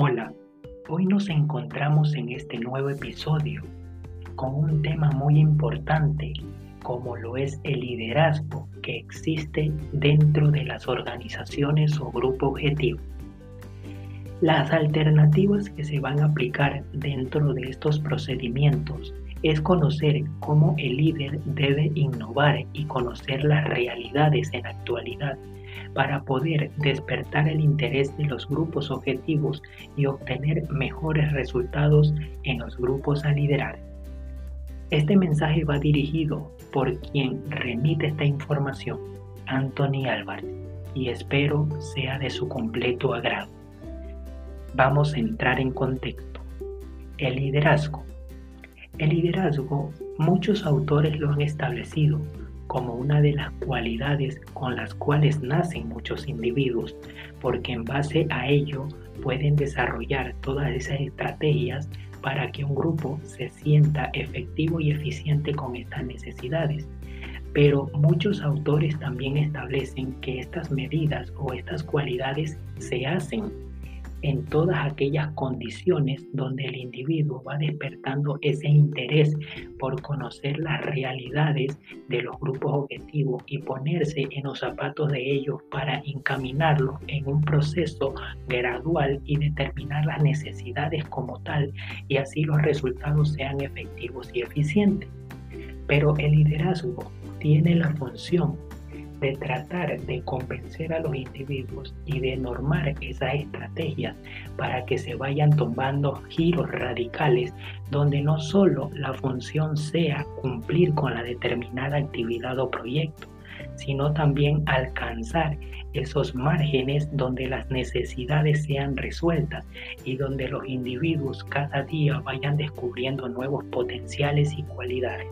Hola, hoy nos encontramos en este nuevo episodio con un tema muy importante como lo es el liderazgo que existe dentro de las organizaciones o grupo objetivo. Las alternativas que se van a aplicar dentro de estos procedimientos es conocer cómo el líder debe innovar y conocer las realidades en la actualidad para poder despertar el interés de los grupos objetivos y obtener mejores resultados en los grupos a liderar. Este mensaje va dirigido por quien remite esta información, Anthony Álvarez, y espero sea de su completo agrado. Vamos a entrar en contexto. El liderazgo. El liderazgo, muchos autores lo han establecido como una de las cualidades con las cuales nacen muchos individuos, porque en base a ello pueden desarrollar todas esas estrategias para que un grupo se sienta efectivo y eficiente con estas necesidades. Pero muchos autores también establecen que estas medidas o estas cualidades se hacen en todas aquellas condiciones donde el individuo va despertando ese interés por conocer las realidades de los grupos objetivos y ponerse en los zapatos de ellos para encaminarlos en un proceso gradual y determinar las necesidades como tal y así los resultados sean efectivos y eficientes. Pero el liderazgo tiene la función de tratar de convencer a los individuos y de normar esas estrategias para que se vayan tomando giros radicales donde no solo la función sea cumplir con la determinada actividad o proyecto, sino también alcanzar esos márgenes donde las necesidades sean resueltas y donde los individuos cada día vayan descubriendo nuevos potenciales y cualidades.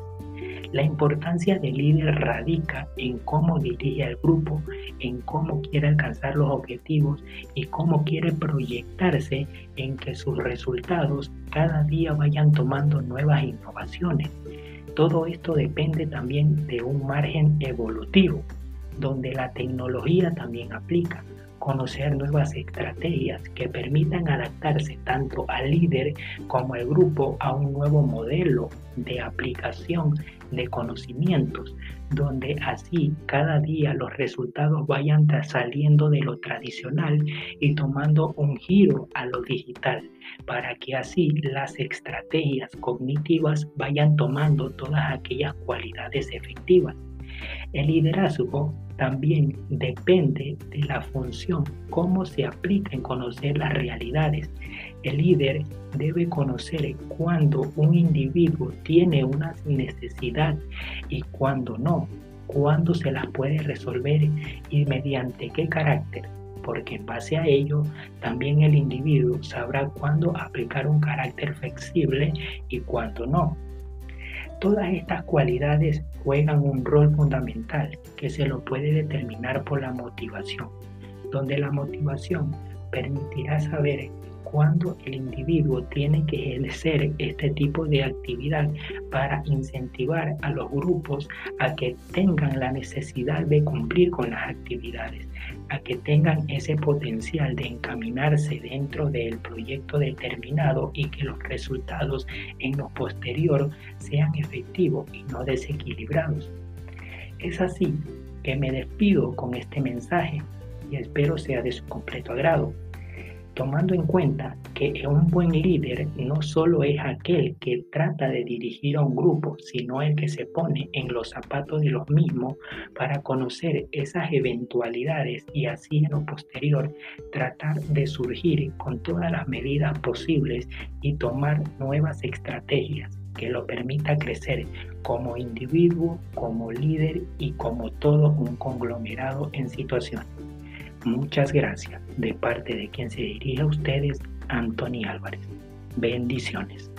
La importancia del líder radica en cómo dirige al grupo, en cómo quiere alcanzar los objetivos y cómo quiere proyectarse en que sus resultados cada día vayan tomando nuevas innovaciones. Todo esto depende también de un margen evolutivo, donde la tecnología también aplica conocer nuevas estrategias que permitan adaptarse tanto al líder como al grupo a un nuevo modelo de aplicación de conocimientos, donde así cada día los resultados vayan saliendo de lo tradicional y tomando un giro a lo digital, para que así las estrategias cognitivas vayan tomando todas aquellas cualidades efectivas. El liderazgo también depende de la función, cómo se aplica en conocer las realidades. El líder debe conocer cuándo un individuo tiene una necesidad y cuándo no, cuándo se las puede resolver y mediante qué carácter porque en base a ello también el individuo sabrá cuándo aplicar un carácter flexible y cuándo no. Todas estas cualidades juegan un rol fundamental que se lo puede determinar por la motivación, donde la motivación permitirá saber cuándo el individuo tiene que ejercer este tipo de actividad para incentivar a los grupos a que tengan la necesidad de cumplir con las actividades, a que tengan ese potencial de encaminarse dentro del proyecto determinado y que los resultados en lo posterior sean efectivos y no desequilibrados. Es así que me despido con este mensaje y espero sea de su completo agrado tomando en cuenta que un buen líder no solo es aquel que trata de dirigir a un grupo, sino el que se pone en los zapatos de los mismos para conocer esas eventualidades y así en lo posterior tratar de surgir con todas las medidas posibles y tomar nuevas estrategias que lo permita crecer como individuo, como líder y como todo un conglomerado en situaciones. Muchas gracias de parte de quien se dirige a ustedes, Anthony Álvarez. Bendiciones.